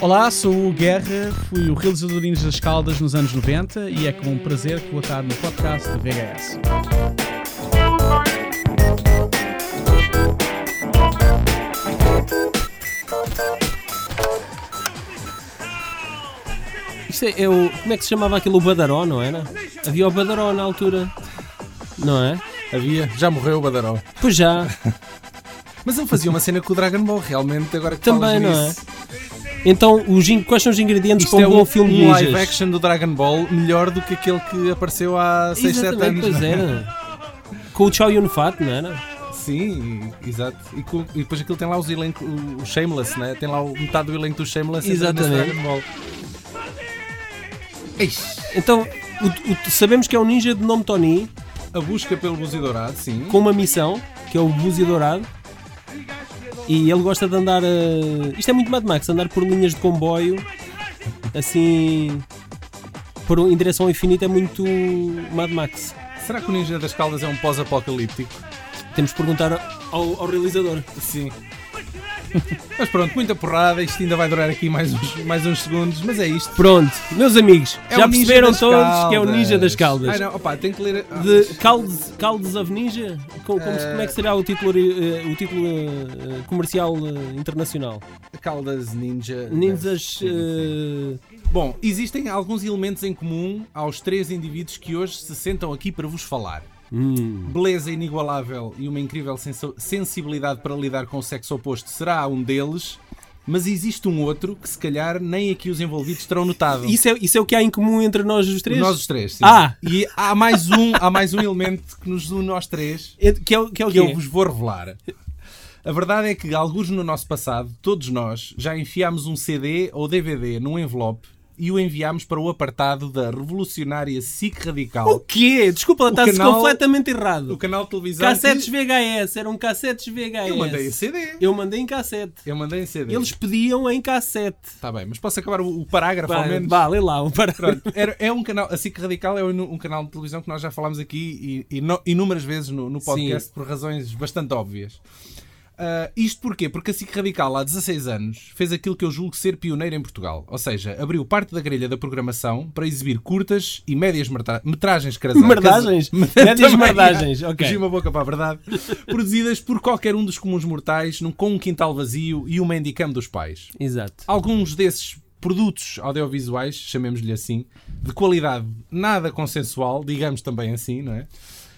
Olá, sou o Guerra, fui o realizador de Ninjas das Caldas nos anos 90 e é com um prazer que vou estar no podcast da VHS. Isto é, é o, como é que se chamava aquilo? O Badaró, não era? Havia o Badaró na altura, não é? Havia, já morreu o Badaró. Pois já, Mas ele fazia uma cena com o Dragon Ball, realmente, agora que também, não é? Então, os, quais são os ingredientes Isto para é um um, bom filme de um ninjas? live action do Dragon Ball melhor do que aquele que apareceu há 6, 7 Exatamente, anos. pois é? era. Com o Chow Yun Fat, não era? Sim, exato. E, com- e depois aquilo tem lá os elenco, o, o Shameless, né? tem lá o, metade do elenco do Shameless Exatamente. Dragon Ball. Eish, Então, o- o- sabemos que é um ninja de nome Tony, a busca pelo Búzio Dourado, sim. com uma missão, que é o Búzio Dourado. E ele gosta de andar. eh, Isto é muito Mad Max, andar por linhas de comboio, assim. Por, em direção ao infinito é muito Mad Max. Será que o Ninja das Caldas é um pós-apocalíptico? Temos que perguntar ao, ao realizador. Sim. Mas pronto, muita porrada, isto ainda vai durar aqui mais uns, mais uns segundos, mas é isto. Pronto, meus amigos, É já perceberam todos que é o Caldas. Ninja das Caldas. Ai não, opa, tem que ler. ah, De Caldes, Caldes of Ninja? Com- como, se- Eh, como é que será o título, eh, o título eh, comercial internacional? Caldas Ninja. Ninjas. Bom, existem alguns elementos em comum aos três indivíduos que hoje se sentam aqui para vos falar. Hum, Beleza inigualável e uma incrível sensibilidade para lidar com o sexo oposto será um deles, mas existe um outro que se calhar nem aqui os envolvidos terão notado. Isso, é, isso é o que há em comum entre nós os três? Nós os três, sim. Ah! E há mais um, há mais um elemento que nos une nós três, É- Que é, o- que é o que eu vos vou revelar. A verdade é que, alguns no nosso passado, todos nós já enfiámos um CD ou DVD num envelope e o enviámos para o apartado da revolucionária SIC Radical, O quê? Desculpa, O está-se canal- completamente o errado. canal de televisão. Cassetes que- VHS, eram cassetes VHS. Eu mandei em CD. Eu mandei em cassete. Eu mandei em CD. Eles pediam em cassete. Está bem, mas posso acabar o, o parágrafo ao Vá, menos? vá, lê lá. o Pronto, era- é um canal, a SIC Radical é um, um canal de televisão que nós já falámos aqui e, e no- inúmeras vezes no, no podcast por razões bastante óbvias. Ah, isto porquê? Porque a SIC Radical há 16 anos fez aquilo que eu julgo ser pioneiro em Portugal. Ou seja, abriu parte da grelha da programação para exibir curtas e médias metragens Merdagens? Médias merdagens, ok. Fugi uma boca para a verdade. Produzidas por qualquer um dos comuns mortais, num, com um quintal vazio e uma handicam dos pais. Exato. Alguns desses produtos audiovisuais, chamemos-lhe assim, de qualidade nada consensual, digamos também assim, não é?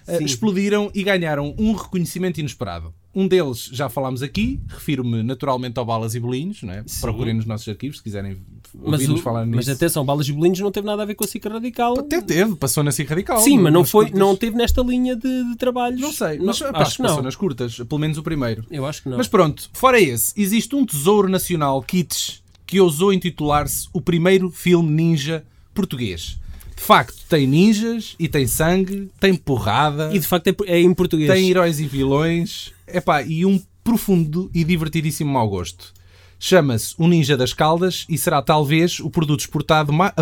Sim. explodiram e ganharam um reconhecimento inesperado. Um deles já falámos aqui, refiro-me naturalmente ao Balas e Bolinhos, não é? Sim. procurem nos nossos arquivos se quiserem ouvir-nos falar nisso. mas atenção, Balas e Bolinhos não teve nada a ver com a SIC Radical. Até teve, passou na SIC Radical. Sim, mas não, foi, curtas. não teve nesta linha de, de trabalhos. Não sei, Não, mas pá, acho que passou não. nas curtas, pelo menos o primeiro. Eu acho que não. Mas pronto, fora esse, existe um tesouro nacional kitsch que ousou intitular-se o primeiro filme ninja português. De facto, tem ninjas e tem sangue, tem porrada, E de facto é, é em português. tem heróis e vilões, epá, e um profundo e divertidíssimo mau gosto. Chama-se O Ninja das Caldas e será talvez o produto exportado ma-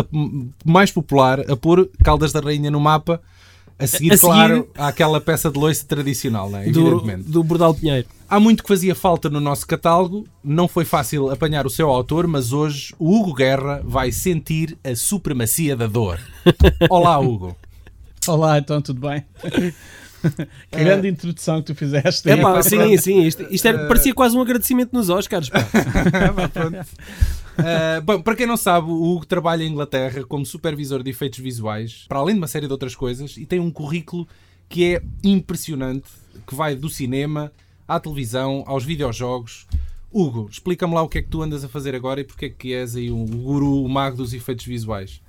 mais popular a pôr Caldas da Rainha no mapa, a seguir, A seguir- claro, àquela peça de loiça tradicional, não é? do, evidentemente. do Bordal Pinheiro. Há muito que fazia falta no nosso catálogo, não foi fácil apanhar o seu autor, mas hoje o Hugo Guerra vai sentir a supremacia da dor. Olá, Hugo. Olá, então tudo bem? que grande introdução que tu fizeste. É pá, pá, sim, pronto. sim. Isto, isto era- parecia quase um agradecimento nos Oscars. Pá. Uh, bom, para quem não sabe, o Hugo trabalha em Inglaterra como supervisor de efeitos visuais, para além de uma série de outras coisas, e tem um currículo que é impressionante, que vai do cinema à televisão, aos videojogos. Hugo, explica-me lá o que é que tu andas a fazer agora e porque é que és aí um guru, o mago dos efeitos visuais.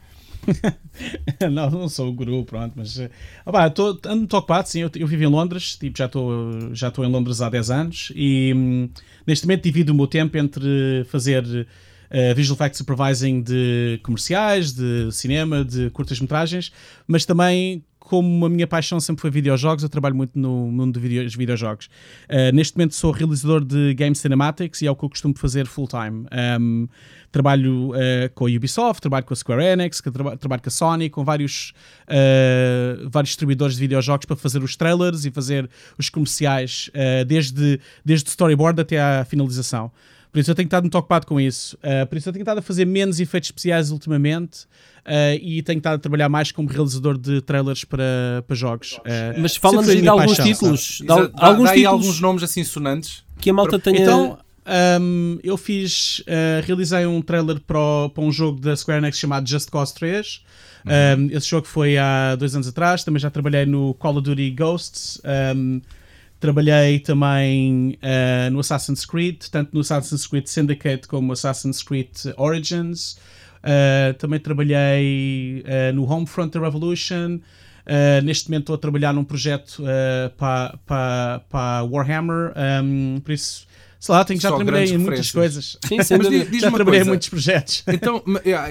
não, não sou o guru, pronto, mas eh, pá, tô, ando muito ocupado, sim, eu, eu vivo em Londres, tipo, já estou já em Londres há 10 anos e hum, neste momento divido o meu tempo entre fazer eh, visual effects supervising de comerciais, de cinema, de curtas-metragens, mas também como a minha paixão sempre foi videojogos, eu trabalho muito no mundo de video- dos videojogos. Uh, neste momento sou realizador de Game Cinematics e é o que eu costumo fazer full-time. Um, trabalho uh, com a Ubisoft, trabalho com a Square Enix, trabalho com a Sony, com vários, uh, vários distribuidores de videojogos para fazer os trailers e fazer os comerciais, desde, desde storyboard até à finalização. Por isso eu tenho estado muito ocupado com isso. Uh, por isso eu tenho estado a fazer menos efeitos especiais ultimamente. Uh, e tenho estado a trabalhar mais como realizador de trailers para, para jogos. Uh, Mas fala-nos de alguns paixão, títulos. De, dá, alguns, dá títulos alguns nomes assim sonantes. Que a malta tenha... Então, um, eu fiz, uh, realizei um trailer para, para um jogo da Square Enix chamado Just Cause 3. Uhum. Um, esse jogo foi há dois anos atrás. Também já trabalhei no Call of Duty Ghosts. Um, trabalhei também uh, no Assassin's Creed, tanto no Assassin's Creed Syndicate como Assassin's Creed Origins. Uh, também trabalhei uh, no Homefront Revolution. Uh, neste momento estou a trabalhar num projeto para, para, para Warhammer. Um, por isso sei lá, tenho, já Só trabalhei em muitas coisas. Sim, sem dúvida. já trabalhei coisa. em muitos projetos. Então,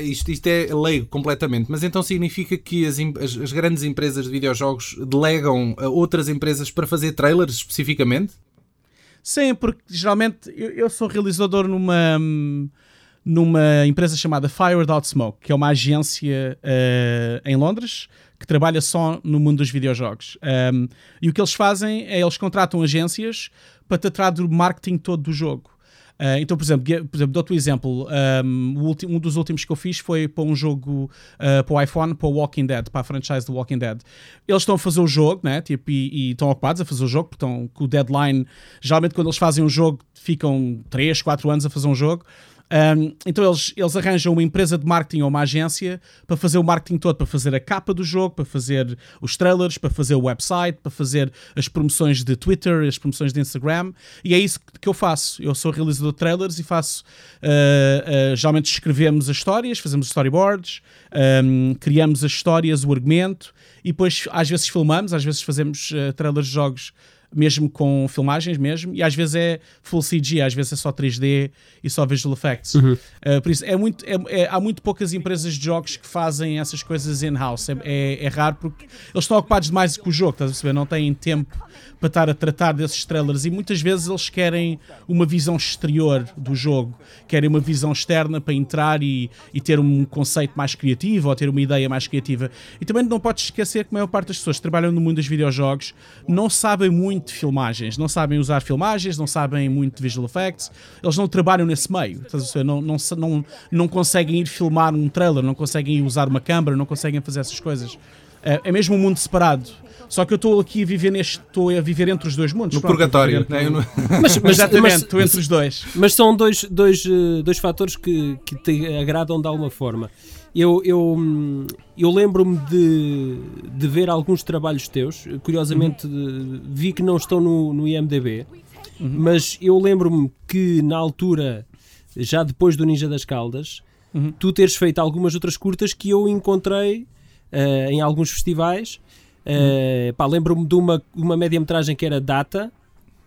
isto, isto é leigo completamente, mas então significa que as, as, as, grandes empresas de videojogos delegam a outras empresas para fazer trailers especificamente? Sim, porque geralmente eu, eu sou realizador numa numa empresa chamada Fire Without Smoke, que é uma agência uh, em Londres que trabalha só no mundo dos videojogos. Um, e o que eles fazem é eles contratam agências para tratar do marketing todo do jogo. Uh, então, por exemplo, por exemplo dou-te um exemplo. Um, um, dos últimos que eu fiz foi para um jogo uh, para o iPhone, para o Walking Dead, para a franchise do Walking Dead. Eles estão a fazer o jogo, né? Tipo, e, e estão ocupados a fazer o jogo, porque estão com o deadline. Geralmente, quando eles fazem um jogo, ficam 3, 4 anos a fazer um jogo. Um, então eles, eles arranjam uma empresa de marketing ou uma agência para fazer o marketing todo, para fazer a capa do jogo, para fazer os trailers, para fazer o website, para fazer as promoções de Twitter, as promoções de Instagram. E é isso que eu faço. Eu sou realizador de trailers e faço. Uh, uh, geralmente escrevemos as histórias, fazemos storyboards, um, criamos as histórias, o argumento e depois às vezes filmamos, às vezes fazemos uh, trailers de jogos mesmo com filmagens mesmo, e às vezes é full CG, às vezes é só 3D e só visual effects. Uhum. Uh, por isso, é muito, é, é, há muito poucas empresas de jogos que fazem essas coisas in-house. É, é, é, raro porque eles estão ocupados demais com o jogo, estás a perceber? Não têm tempo para estar a tratar desses trailers e muitas vezes eles querem uma visão exterior do jogo, querem uma visão externa para entrar e, e ter um conceito mais criativo ou ter uma ideia mais criativa. E também não podes esquecer que a maior parte das pessoas que trabalham no mundo dos videojogos não sabem muito de filmagens, não sabem usar filmagens, não sabem muito de visual effects, eles não trabalham nesse meio, não, não, não, não conseguem ir filmar um trailer, não conseguem ir usar uma câmera, não conseguem fazer essas coisas. É, é mesmo um mundo separado. Só que eu estou aqui a viver neste, estou a viver entre os dois mundos. No pronto, purgatório. Né? Não... Mas, mas, Exatamente, estou entre os dois. Mas são dois, dois, eh, dois fatores que, que te agradam de alguma forma. Eu, eu, eu lembro-me de, de ver alguns trabalhos teus, curiosamente uhum. vi que não estão no, no IMDB, uhum. mas eu lembro-me que na altura, já depois do Ninja das Caldas, uhum. tu teres feito algumas outras curtas que eu encontrei uh, em alguns festivais Uh, lembro-me de uma, uma média-metragem que era Data,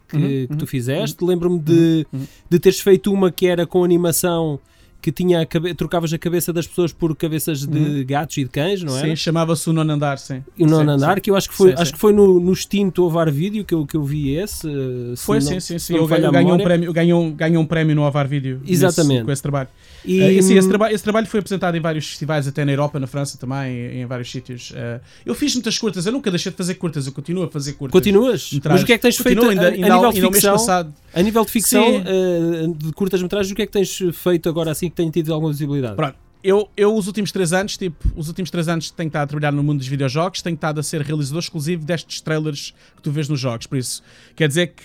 que, uhum, que tu uhum, fizeste. Lembro-me de, de teres feito uma que era com animação que tinha a cabe... trocavas a cabeça das pessoas por cabeças de uhum. gatos e de cães, não é? Sim, chamava-se o Nono Andar, sim. O Nono Andar, sim. que eu acho que foi, sim, acho sim. que foi no, no extinto Ovar Vídeo que eu, que eu vi esse. Foi, sim, sim, sim. Eu ganhei um, prémio, ganhei, ganhei um prémio no Ovar Vídeo Exatamente. Nesse, com esse trabalho. E, uh, esse, esse, traba esse, trabalho foi apresentado em vários festivais, até na Europa, na França também, em, em vários sítios. Uh, eu fiz muitas curtas, eu nunca deixei de fazer curtas, eu continuo a fazer curtas. Continuas? Mas o que é que tens Continuo feito ainda, a, a, nível de ficção? A nível de ficção, uh, de curtas-metragens, o que é que tens feito agora assim que tem tido alguma visibilidade? Pronto. Eu, eu, os últimos três anos, tipo, os últimos três anos tenho estado a trabalhar no mundo dos videojogos, tenho estado a ser realizador exclusivo destes trailers que tu vês nos jogos. Por isso, quer dizer que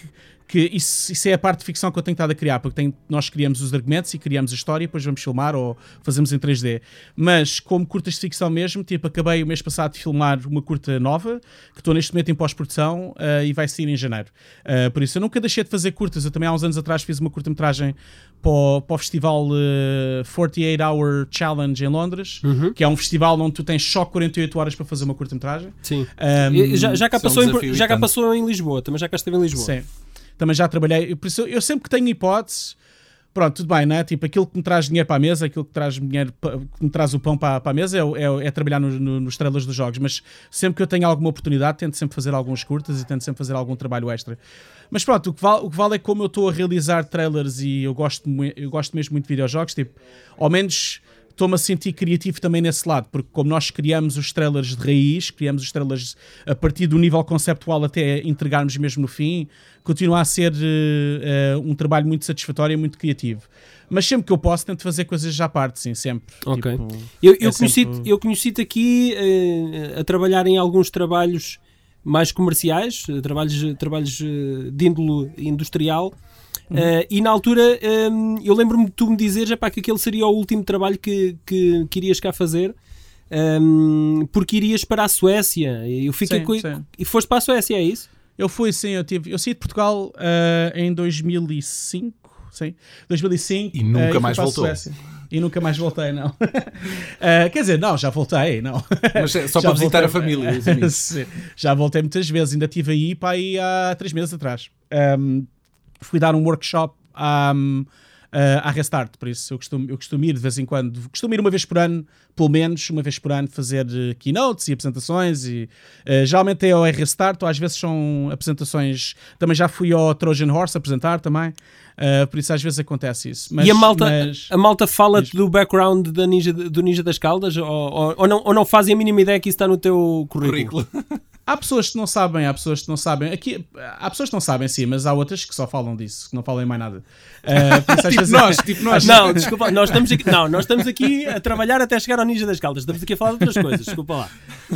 que isso, isso, é a parte de ficção que eu tenho estado a criar, porque tem, nós criamos os argumentos e criamos a história e depois vamos filmar ou fazemos em 3D. Mas como curtas de ficção mesmo, tipo, acabei o mês passado de filmar uma curta nova, que estou neste momento em pós-produção uh, e vai sair em janeiro. Uh, por isso, eu nunca deixei de fazer curtas. Eu também há uns anos atrás fiz uma curta-metragem para, o, para o festival uh, 48 Hour Challenge em Londres, uhum. que é um festival onde tu tens só 48 horas para fazer uma curta-metragem. Sim. Um, já, já, cá passou, um em, já cá passou em Lisboa, também já cá esteve em Lisboa. Sim também já trabalhei, por isso eu sempre que tenho hipótese, pronto, tudo bem, né? Tipo, aquilo que me traz dinheiro para a mesa, aquilo que, traz dinheiro, que me traz o pão para, para a mesa é, é, é trabalhar no, no, nos trailers dos jogos, mas sempre que eu tenho alguma oportunidade, tento sempre fazer alguns curtas e tento sempre fazer algum trabalho extra. Mas pronto, o que vale, o que vale é como eu estou a realizar trailers e eu gosto, eu gosto mesmo muito de videojogos, tipo, ao menos estou-me a sentir criativo também nesse lado, porque como nós criamos os trailers de raiz, criamos os trailers a partir do nível conceptual até entregarmos mesmo no fim, continua a ser uh, um trabalho muito satisfatório e muito criativo. Mas sempre que eu posso, tento fazer coisas já à parte, sim, sempre. Ok. Tipo, eu, eu é conheci-te sempre... conheci aqui uh, a trabalhar em alguns trabalhos mais comerciais, trabalhos, trabalhos de índole industrial. Uhum. Uh, e na altura um, eu lembro-me de tu me dizeres epá, que aquele seria o último trabalho que, que, que irias cá fazer. Um, porque irias para a Suécia eu fiquei sim, com... sim. e foste para a Suécia, é isso? Eu fui, sim, eu, tive, eu saí de Portugal uh, em 2005, sim, 2005 e nunca uh, mais voltou. E nunca mais voltei, não. uh, quer dizer, não, já voltei, não. Mas é só para visitar a família. já voltei muitas vezes, ainda estive aí para aí há três meses atrás. Um, fui dar um workshop à, à Restart, por isso eu costumo, eu costumo ir de vez em quando, costumo ir uma vez por ano, pelo menos uma vez por ano, fazer eh, keynotes e apresentações. E, uh, geralmente é ao Restart, ou às vezes são apresentações. Também já fui ao Trojan Horse apresentar também. Uh, por isso às vezes acontece isso. Mas, e a malta, mas... a malta fala-te do background da ninja, do Ninja das Caldas? Ou, ou, ou, não, ou não fazem a mínima ideia que isso está no teu currículo? currículo. Há pessoas que não sabem, há pessoas que não sabem. Aqui, há pessoas que não sabem, sim, mas há outras que só falam disso, que não falam mais nada. Uh, tipo nós, tipo nós. Não, desculpa, nós estamos, aqui, não, nós estamos aqui a trabalhar até chegar ao Ninja das Caldas. Estamos aqui a falar de outras coisas, desculpa lá.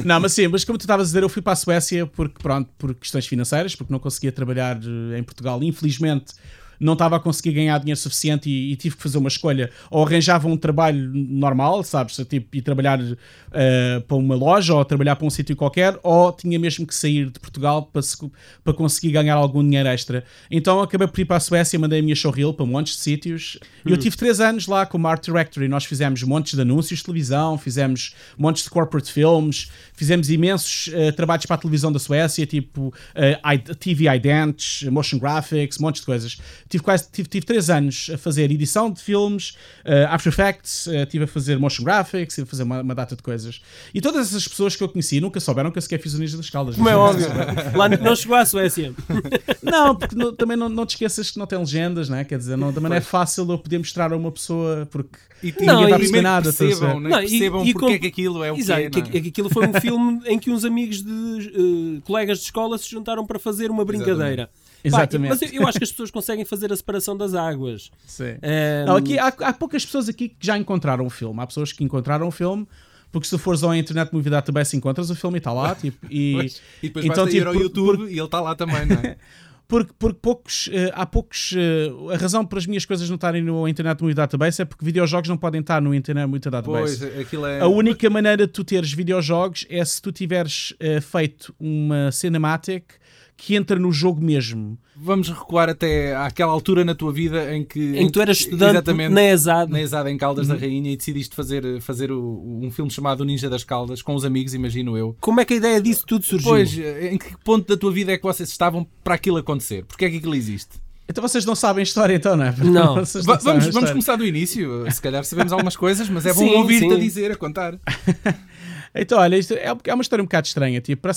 Não, mas sim, mas como tu estavas a dizer, eu fui para a Suécia porque, pronto, por questões financeiras, porque não conseguia trabalhar eh, em Portugal. Infelizmente, não estava a conseguir ganhar dinheiro suficiente e, e, tive que fazer uma escolha. Ou arranjava um trabalho normal, sabes? Tipo, ir trabalhar uh, para uma loja ou trabalhar para um sítio qualquer, ou tinha mesmo que sair de Portugal para, se, para conseguir ganhar algum dinheiro extra. Então acabei por ir para a Suécia, mandei a minha showreel para montes de sítios. Hum. Eu tive três anos lá como Art Director e nós fizemos montes de anúncios de televisão, fizemos montes de corporate films, fizemos imensos uh, trabalhos para a televisão da Suécia, tipo uh, TV idents, motion graphics, montes de coisas tive quase tive, tive três anos a fazer edição de filmes, uh, After Effects, uh, tive a fazer motion graphics, tive a fazer uma, uma, data de coisas. E todas essas pessoas que eu conheci nunca souberam que eu sequer fiz o Ninja das Caldas. Como é óbvio. Lá não chegou à Suécia. não, porque no, também não, não te esqueças que não tem legendas, né? quer dizer, não, também não é fácil eu poder mostrar a uma pessoa porque e, não, ninguém está a nada. Percebam, né? não, percebam e, porque e, é que aquilo é o exato, que é. Que, aquilo foi um filme em que uns amigos de uh, colegas de escola se juntaram para fazer uma brincadeira. Exatamente. Exatamente. Pá, mas eu, eu, acho que as pessoas conseguem fazer a separação das águas. Sim. Um... Não, aqui há, há, poucas pessoas aqui que já encontraram o filme. Há pessoas que encontraram o filme. Porque se fores ao Internet Movie Database encontras o filme e está lá. Tipo, e, pois, e depois então, tipo, ir ao YouTube por, e ele está lá também, não é? porque, porque poucos, uh, há poucos. Uh, a razão para as minhas coisas não estarem no Internet Movie Database é porque videojogos não podem estar no Internet Movie Database. Pois, aquilo é... A única maneira de tu teres videojogos é se tu tiveres uh, feito uma cinematic que entra no jogo mesmo. Vamos recuar até àquela altura na tua vida em que. Em que tu eras estudante na ESAD. Na ESAD em Caldas uhum. da Rainha e decidiste fazer, fazer o, um filme chamado O Ninja das Caldas com os amigos, imagino eu. Como é que a ideia disso tudo surgiu? Pois, em que ponto da tua vida é que vocês estavam para aquilo acontecer? Porquê é que aquilo existe? Então vocês não sabem a história, então, não é? Não. não vamos, vamos começar do início. Se calhar sabemos algumas coisas, mas é bom ouvir-te a dizer, a contar. Então, olha, isto é, é uma história um bocado estranha. Tipo,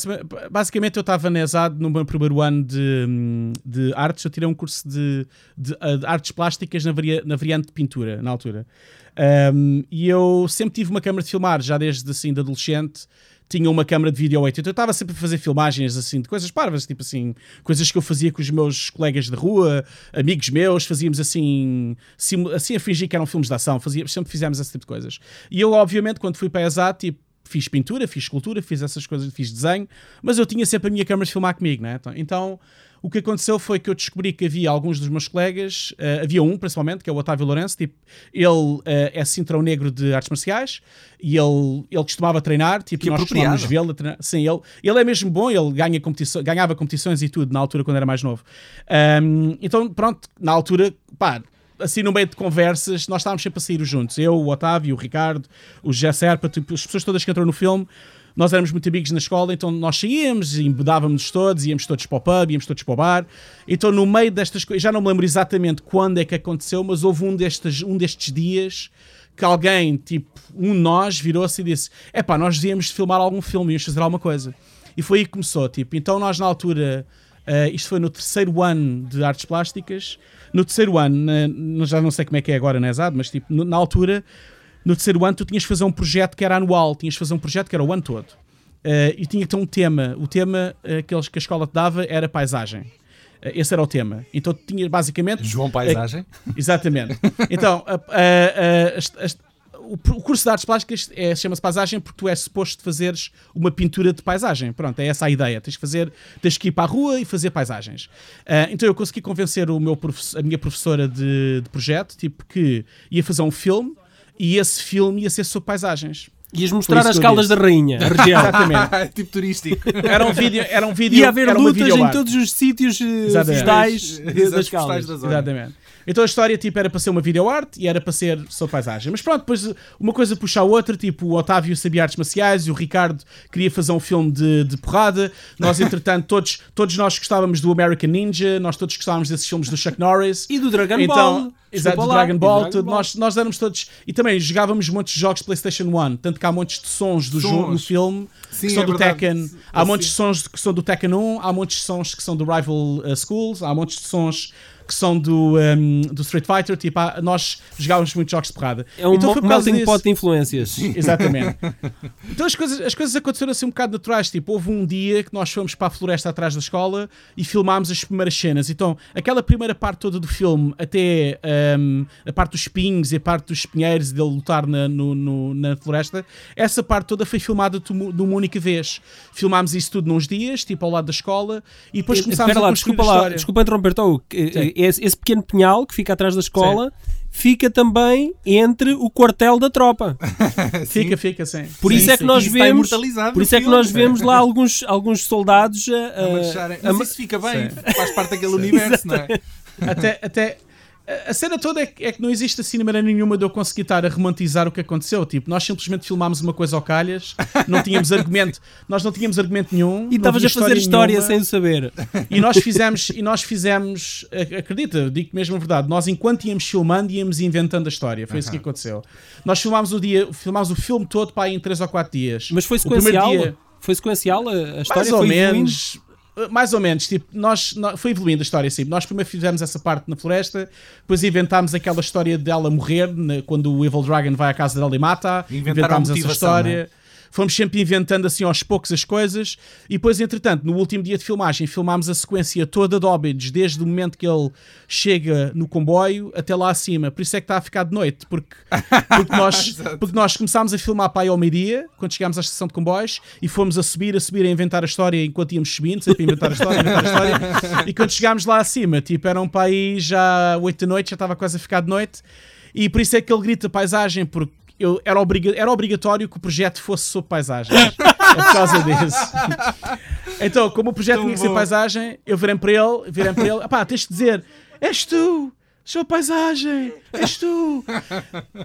basicamente, eu estava na ESAD no meu primeiro ano de, de artes. Eu tirei um curso de, de, de artes plásticas na, varia, na variante de pintura, na altura. Um, e eu sempre tive uma câmera de filmar, já desde assim, de adolescente tinha uma câmera de vídeo 8. Então eu estava sempre a fazer filmagens assim de coisas parvas, tipo assim, coisas que eu fazia com os meus colegas de rua, amigos meus, fazíamos assim, assim a fingir que eram filmes de ação, fazíamos, sempre fizemos esse tipo de coisas. E eu, obviamente, quando fui para a ESAT, tipo, fiz pintura, fiz escultura, fiz essas coisas, fiz desenho, mas eu tinha sempre a minha câmera de filmar comigo, né? Então, o que aconteceu foi que eu descobri que havia alguns dos meus colegas, uh, havia um principalmente, que é o Otávio Lourenço, tipo, ele uh, é cinturão negro de artes marciais e ele, ele costumava treinar, tipo, que nós costumávamos vê-lo treinar. Sim, ele, ele é mesmo bom, ele ganha competição, ganhava competições e tudo na altura quando era mais novo. Um, então, pronto, na altura, pá, assim no meio de conversas, nós estávamos sempre a sair juntos. Eu, o Otávio, o Ricardo, o José Serpa, tipo, as pessoas todas que entraram no filme, nós éramos muito amigos na escola, então nós saíamos e embedávamos todos, íamos todos para o pub, íamos todos para o bar. Então, no meio destas coisas, já não me lembro exatamente quando é que aconteceu, mas houve um destes, um destes dias que alguém, tipo, um de nós, virou-se e disse: É pá, nós devíamos filmar algum filme, íamos fazer alguma coisa. E foi aí que começou, tipo, então nós na altura, uh, isto foi no terceiro ano de artes plásticas, no terceiro ano, na, já não sei como é que é agora na ESAD, mas tipo, na altura no terceiro ano tu tinhas de fazer um projeto que era anual, tinhas de fazer um projeto que era o ano todo. Uh, e tinha ter um tema. O tema uh, que, eles, que a escola te dava era paisagem. Uh, esse era o tema. Então tinha basicamente. João Paisagem? exatamente. Então, o, curso de artes plásticas é, chama-se paisagem porque tu és suposto fazeres uma pintura de paisagem. Pronto, é essa a ideia. Tens que fazer, tens que ir para a rua e fazer paisagens. então eu consegui convencer o meu a minha professora de, de projeto, tipo, que ia fazer um filme e esse filme ia ser sobre paisagens. Ias mostrar as caldas da rainha, a região. Exatamente. tipo turístico. Era um vídeo. Era um vídeo Ia haver lutas em todos os sítios postais das caldas. Exatamente. Então a história tipo, era para ser uma videoarte e era para ser sobre paisagem. Mas pronto, depois uma coisa puxa a outra, tipo, o Otávio sabia artes marciais e o Ricardo queria fazer um filme de, de porrada. Nós, entretanto, todos, todos nós gostávamos do American Ninja, nós todos gostávamos desses filmes do Chuck Norris. E do Dragon então, Ball. Exato, do Dragon Ball. Dragon Ball. Nós, nós éramos todos. E também jogávamos muitos jogos de PlayStation 1, tanto que há montes de sons do jogo no filme Sim, que são é do verdade. Tekken. Há montes de sons que são do Tekken 1, há montes de sons que são do Rival uh, Schools, há montes de sons que são do, um, do Street Fighter, tipo, nós jogávamos muitos jogos de porrada. É um então, melting pot de influências. Exatamente. então as coisas, as coisas aconteceram assim um bocado naturais, tipo, houve um dia que nós fomos para a floresta atrás da escola e filmámos as primeiras cenas. Então, aquela primeira parte toda do filme, até um, a parte dos espinhos e a parte dos espinheiros e dele lutar na, no, no, na floresta, essa parte toda foi filmada de uma única vez. Filmámos isso tudo nos dias, tipo, ao lado da escola, e depois começámos Espera a lá, desculpa lá, desculpa interromper-te, esse, esse, pequeno pinhal que fica atrás da escola sim. fica também entre o quartel da tropa. fica, fica, sim. Por sim, isso é que nós vemos, por isso é que nós vemos lá alguns, alguns soldados a, a, a, Mas isso fica bem, faz parte daquele universo, não é? Até, até, a cena toda é que, é que, não existe assim maneira nenhuma de eu conseguir estar a romantizar o que aconteceu. Tipo, nós simplesmente filmámos uma coisa ao calhas, não tínhamos argumento, nós não tínhamos argumento nenhum. E estavas a fazer história nenhuma, sem saber. E nós fizemos, e nós fizemos, acredita, digo mesmo a verdade, nós enquanto íamos filmando, íamos inventando a história. Foi isso que aconteceu. Nós filmámos o dia, filmámos o filme todo para aí em 3 ou 4 dias. Mas foi sequencial? Dia, foi sequencial a, história? Mais ou menos mais ou menos, tipo, nós, nós, foi evoluindo a história assim. Nós primeiro fizemos essa parte na floresta, depois inventámos aquela história dela morrer né, quando o Evil Dragon vai à casa dela e mata. Inventámos essa história. Né? Fomos sempre inventando assim aos poucos as coisas e depois, entretanto, no último dia de filmagem, filmámos a sequência toda de Hobbits, desde o momento que ele chega no comboio até lá acima. Por isso é que está a ficar de noite, porque, porque, nós, porque nós começámos a filmar para aí ao meio-dia, quando chegámos à estação de comboios, e fomos a subir, a subir, a inventar a história enquanto íamos subindo, sempre a inventar a história, inventar a história. E quando chegámos lá acima, tipo, eram para aí já 8 da noite, já estava quase a ficar de noite. E por isso é que ele grita paisagem, porque eu, era, obriga era obrigatório que o projeto fosse sobre paisagens. é por causa disso. então, como o projeto Tão tinha que ser paisagem, eu virei para ele, virei para ele, pá, tens de dizer, és tu, João Paisagem, és tu.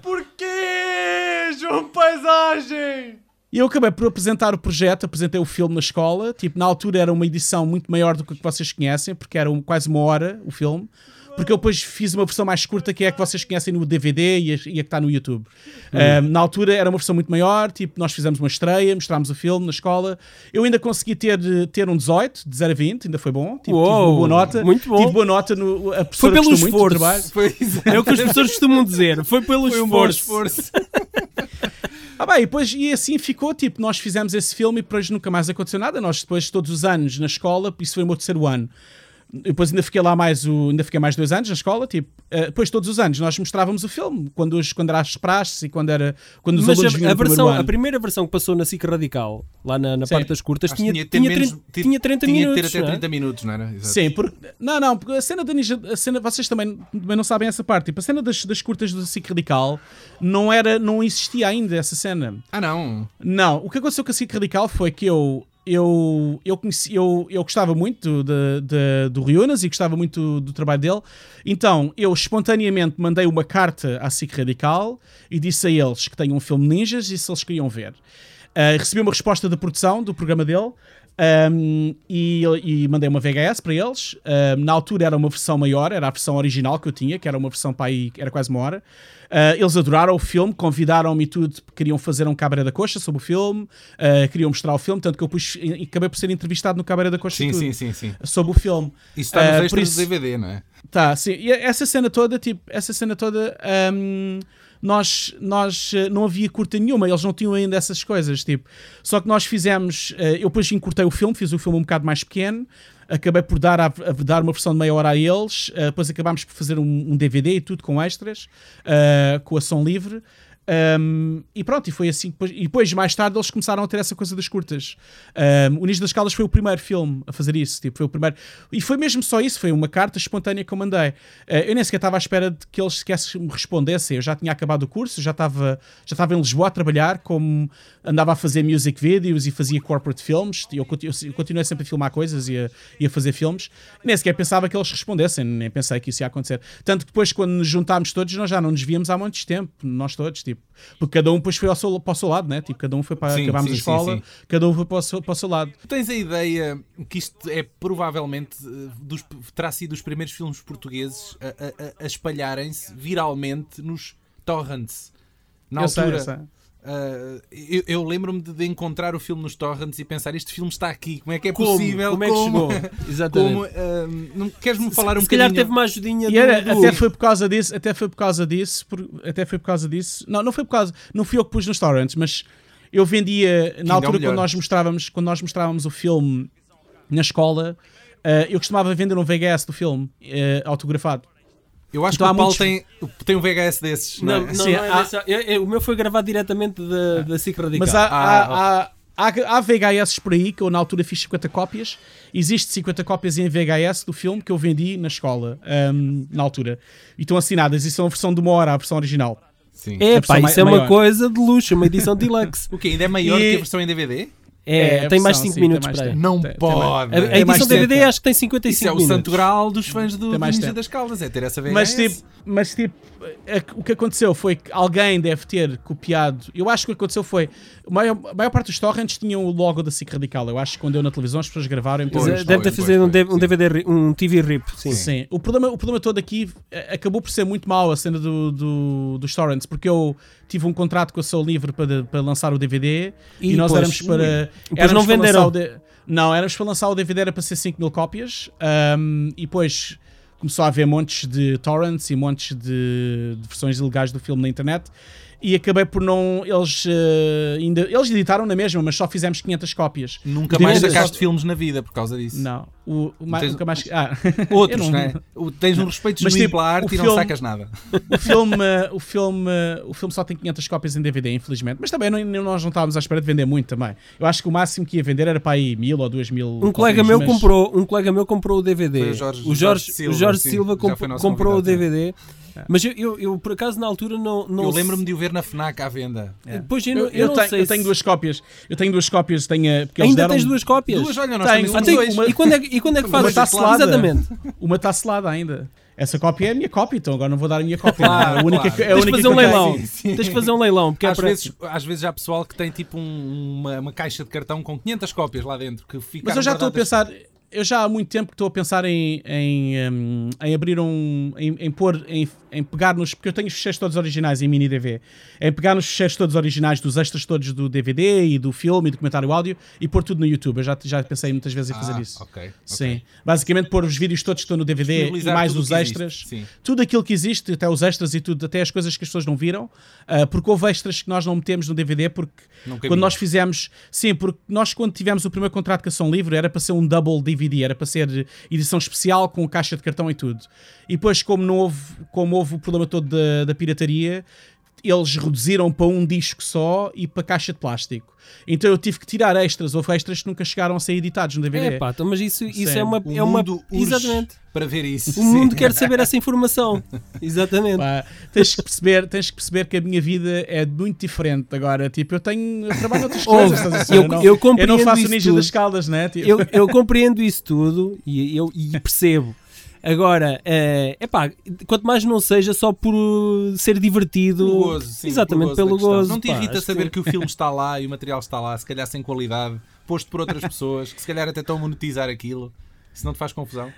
Porquê, João Paisagem? E eu acabei por apresentar o projeto, apresentei o filme na escola. Tipo, na altura era uma edição muito maior do que vocês conhecem, porque era um, quase uma hora o filme porque eu depois fiz uma versão mais curta que é a que vocês conhecem no DVD e a, e a que está no YouTube. Uhum. Um, na altura era uma versão muito maior, tipo, nós fizemos uma estreia, mostrámos o filme na escola. Eu ainda consegui ter, ter um 18, de 0 a 20, ainda foi bom. Tipo, Uou, tive uma boa nota. Muito bom. Tive boa nota no. A foi pelo esforço. Foi, é o que as pessoas costumam dizer. Foi pelo foi esforço. Um esforço. Ah, bem, e depois, e assim ficou, tipo, nós fizemos esse filme e depois nunca mais aconteceu nada. Nós depois, todos os anos, na escola, isso foi o meu terceiro ano, depois ainda fiquei lá mais o, ainda fiquei mais dois anos na escola, tipo, uh, depois todos os anos nós mostrávamos o filme, quando, os, quando era as praxes e quando era quando os Mas alunos a, a versão, a primeira versão que passou na SIC Radical, lá na, na parte das curtas, tinha, tinha, tinha, menos, 30, tinha 30 tinha minutos. Tinha ter até 30 é? minutos, não era? Exato. Sim, porque, não, não, porque a cena da Ninja, a cena, vocês também, também não sabem essa parte, tipo, a cena das, das curtas do SIC Radical não era, não existia ainda essa cena. Ah, não? Não, o que aconteceu com a SIC Radical foi que eu eu, eu, conheci, eu, eu gostava muito de, de, do Riunas e gostava muito do trabalho dele, então eu espontaneamente mandei uma carta à SIC Radical e disse a eles que tenho um filme Ninjas e se eles queriam ver. Uh, recebi uma resposta da produção do programa dele um, e, e, mandei uma VHS para eles. Um, na altura era uma versão maior, era a versão original que eu tinha, que era uma versão para aí, era quase uma hora. Uh, eles adoraram o filme, convidaram-me e tudo, queriam fazer um Cabaré da Coxa sobre o filme, uh, queriam mostrar o filme, tanto que eu pus, acabei por ser entrevistado no Cabaré da Coxa sim, sim, sim, sim. sobre o filme. Isso está nos uh, extras isso, do DVD, não é? Tá, sim. E essa cena toda, tipo, essa cena toda. Um, nós, nós uh, não havia curta nenhuma, eles não tinham ainda essas coisas, tipo. Só que nós fizemos, uh, eu depois encurtei o filme, fiz o filme um bocado mais pequeno, acabei por dar, a, a dar uma versão de meia hora a eles, uh, depois acabámos por fazer um, um, DVD e tudo com extras, com a som livre. Um, e pronto, e foi assim. Depois, e depois, mais tarde, eles começaram a ter essa coisa das curtas. Um, o Nicho das Caldas foi o primeiro filme a fazer isso. Tipo, foi o primeiro. E foi mesmo só isso, foi uma carta espontânea que eu mandei. Uh, eu nem sequer estava à espera de que eles sequer me respondessem. Eu já tinha acabado o curso, já estava, já estava em Lisboa a trabalhar, como andava a fazer music videos e fazia corporate films. Eu, eu continuei sempre a filmar coisas e a, e a fazer filmes. Nem sequer pensava que eles respondessem, nem pensei que isso ia acontecer. Tanto que depois, quando nos juntámos todos, nós já não nos víamos há muito tempo, nós todos. Tipo, porque cada um depois foi ao seu, para o seu lado, né? Tipo, cada um foi para sim, acabarmos sim, a escola, sim, cada um foi para o, seu, para o seu lado. Tens a ideia que isto é provavelmente eh, dos, terá sido os primeiros filmes portugueses a, a, a espalharem-se viralmente nos torrents. Na eu altura. Sei, eu sei Uh, eu, eu lembro-me de, de, encontrar o filme nos torrents e pensar este filme está aqui, como é que é como? possível? Como, é que chegou? Exatamente. Como, uh, não, queres-me falar um se bocadinho? Se calhar teve uma ajudinha e era, do... Até foi por causa disso, até foi por causa disso, por, até foi por causa disso. Não, não foi por causa, não fui eu que pus nos torrents, mas eu vendia, na altura quando nós mostrávamos, quando nós mostrávamos o filme na escola, uh, eu costumava vender um VHS do filme autografado. Eu acho então, que o Paulo muitos... tem, tem um VHS desses. Não, não, é? não, Sim, não é há... é, é, o meu foi gravado diretamente da, da SIC Radical. Mas há, ah, há, há, há, VHS por aí que eu na altura fiz 50 cópias. Existe 50 cópias em VHS do filme que eu vendi na escola um, na altura. E estão assinadas. E são a versão de uma hora, a versão original. Sim. É, pá, isso é uma coisa de luxo, uma edição deluxe. o que Ainda é maior e... que a versão em DVD? É, é tem mais 5 minutos para aí. Não tem, pode. Tem, a, a edição DVD acho que tem 55 Isso é o santo grau dos fãs do, do Ninja das Caldas, é ter essa VHS. Mas tipo, mas tipo, o que aconteceu foi que alguém deve ter copiado. Eu acho que o que aconteceu foi. A maior, a maior parte dos torrents tinham o logo da SIC Radical. Eu acho que quando eu na televisão as pessoas gravaram. Pois, deve ter feito um, um DVD, um TV RIP. Sim. sim. O, problema, o problema todo aqui eh, acabou por ser muito mal a cena do, do, dos torrents, porque eu tive um contrato com a Soul Livre para, para lançar o DVD e, e nós pois, éramos para. Depois não venderam. De, não, éramos para lançar o DVD, era para ser 5 mil cópias um, e depois começou a haver montes de torrents e montes de, de versões ilegais do filme na internet e acabei por não. Eles, uh, ainda, eles editaram na mesma, mas só fizemos 500 cópias. Nunca mais sacaste só... filmes na vida por causa disso. Não. O, o mais, tens... nunca mais. Ah. Outros, não... né? Tens um respeito genuíno tipo, pela arte e filme, não sacas nada. O filme, o, filme, o filme só tem 500 cópias em DVD, infelizmente. Mas também não, nós não estávamos à espera de vender muito também. Eu acho que o máximo que ia vender era para aí mil ou duas mil. Um colega, meu mas... comprou, um colega meu comprou o DVD. O Jorge, o Jorge, Silva, o Jorge Silva comp comprou o DVD. É. Mas eu, eu, eu, por acaso na altura não. não eu lembro-me de o ver na Fnac à venda. É. Depois eu, eu, eu não tenho, sei. Eu tenho duas cópias. Eu tenho duas cópias. Tenho, porque Ainda deram... tens duas cópias? Duas, olha, nós tenho, temos dois. Uma... E, quando é, e quando é que fazes? Uma está selada. Exatamente. Uma está selada ainda. Essa cópia é a minha cópia, então agora não vou dar a minha cópia. Claro, a única, claro. É a Tens única fazer um leilão. Sim, sim. Tens de fazer um leilão. Porque às, é vezes, às vezes há pessoal que tem tipo um, uma, uma, caixa de cartão com 500 cópias lá dentro. Que Mas eu já estou a pensar eu já há muito tempo que estou a pensar em, em, em abrir um. em, em pôr. Em, em, pegar nos. Porque eu tenho os fecheiros todos originais em mini DV. Em pegar nos fecheiros todos originais dos extras todos do DVD e do filme e documentário áudio e pôr tudo no YouTube. Eu já, já pensei muitas vezes em fazer ah, isso. Okay, Sim. Okay. Basicamente pôr os vídeos todos que estão no DVD e mais os extras. Tudo aquilo que existe, até os extras e tudo, até as coisas que as pessoas não viram. Uh, porque houve extras que nós não metemos no DVD porque quando nós fizemos. Sim, porque nós quando tivemos o primeiro contrato com a São Livre era para ser um double DVD, era para ser edição especial com caixa de cartão e tudo. E depois, como, não houve, como houve o problema todo da, da pirataria, eles reduziram para um disco só e para caixa de plástico. Então eu tive que tirar extras, houve extras que nunca chegaram a ser editados no DVD. É pá, então, mas isso, isso é uma. é uma exatamente. Para ver isso. O mundo quer saber essa informação. Exatamente. Pá, tens, que perceber, tens que perceber que a minha vida é muito diferente agora. Tipo, eu tenho. Eu trabalho outras coisas. eu, eu, não, eu, eu não faço ninja das caldas, né? Tipo. Eu, eu compreendo isso tudo e, eu, e percebo. Agora, é uh, pá, quanto mais não seja só por ser divertido, pelo gozo, sim, exatamente pelo gozo. gozo não te irrita saber que... que... o filme está lá e o material está lá, se calhar sem qualidade, posto por outras pessoas, que se calhar até estão a monetizar aquilo, se não te faz confusão?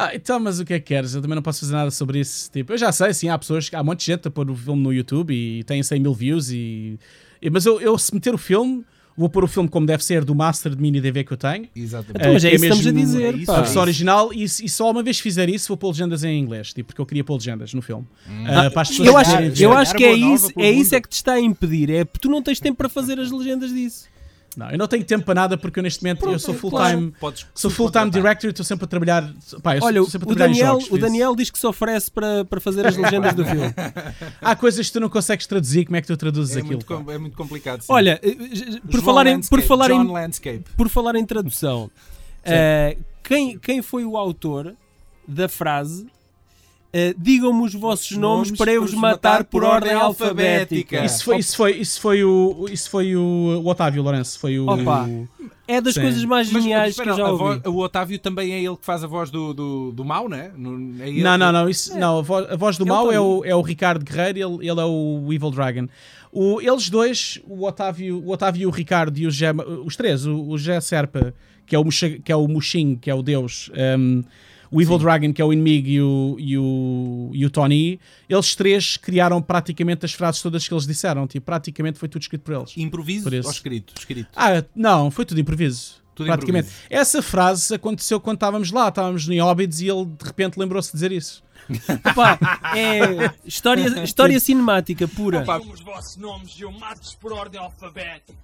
Ah, então, mas o que é que queres? Eu também não posso fazer nada sobre isso. Tipo, eu já sei, sim, há pessoas, há um monte de gente a pôr o filme no YouTube e tem 100 mil views e. e mas eu, eu, se meter o filme, vou pôr o filme como deve ser do master de mini DV que eu tenho. Exatamente. Então, mas é que isso que estamos a dizer, é isso, pá. É versão original e, e só uma vez fizer isso vou pôr legendas em inglês, tipo, porque eu queria pôr legendas no filme. Ah, para as pessoas Eu acho, eu acho que é isso, é isso é que te está a impedir. É porque tu não tens tempo para fazer as legendas disso. Não, eu não tenho tempo para nada porque eu neste momento eu sou full claro. time. Podes Sou full-time director e estou sempre a trabalhar. Pá, eu Olha, sempre a o trabalhar Daniel, jogos, o. Daniel diz que se oferece para, para fazer as legendas do filme. Há coisas que tu não consegues traduzir, como é que tu traduzes É aquilo? muito, é muito complicado. sim. Olha, eh, por João falar, em, por, falar John em, Landscape. por falar em tradução, eh, quem, quem foi o autor da frase eh, digam-me os vossos nomes, para eu vos matar por ordem alfabética? Isso foi, isso foi, isso foi o, isso foi o, o Otávio Lourenço, foi o. Opa, É das Sim. coisas mais Mas, geniais espera, que eu já ouvi. voz- o Otávio também é ele que faz a voz do, do, do mau, né? No- é ele- Não, não, não, isso, não a, voz, a voz do Ele mal é o, é o Ricardo Guerreiro, ele, ele é o Evil Dragon. O, eles dois, o Otávio, o Otávio e o Ricardo e o Gé, os três, o, o Gé Serpa, que é o, que é o Mushin, que é o Deus, um, o Evil Dragon, que é o inimigo, e o, e, o, e o Tony, eles três criaram praticamente as frases todas que eles disseram. Tipo, praticamente foi tudo escrito por eles. Improviso Por ou escrito? escrito. Ah, não, foi tudo improviso. Tudo praticamente. improviso. Essa frase aconteceu quando estávamos lá, estávamos no Hobbits e ele de repente lembrou-se de dizer isso. Opa, é história, história cinemática pura. Opa, os vossos nomes e eu mato-vos por ordem alfabética.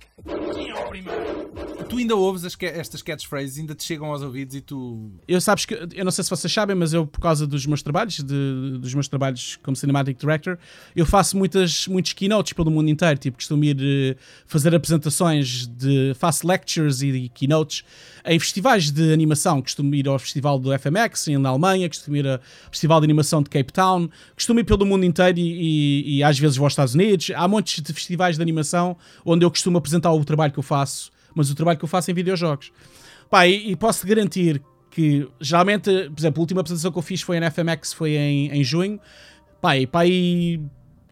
Quem é o primeiro? tu ainda ouves as, estas catchphrases, ainda te chegam aos ouvidos e tu. Eu sabes que eu não sei se vocês sabem, mas eu por causa dos meus trabalhos, de- dos meus trabalhos como cinematic director, eu faço muitas muitos keynotes pelo mundo inteiro, tipo costumo ir eh, fazer apresentações de faço lectures e keynotes em festivais de animação, costumo ir ao festival do FMX na Alemanha, costumo ir ao festival de animação de Cape Town, costumo ir pelo mundo inteiro e, e- e às vezes vou aos Estados Unidos. Há montes de festivais de animação onde eu costumo apresentar o trabalho que eu faço, mas o trabalho que eu faço em videojogos. Pá, e, e posso garantir que geralmente, por exemplo, a última apresentação que eu fiz foi na FMX, foi em, em junho. Pá, e pá, aí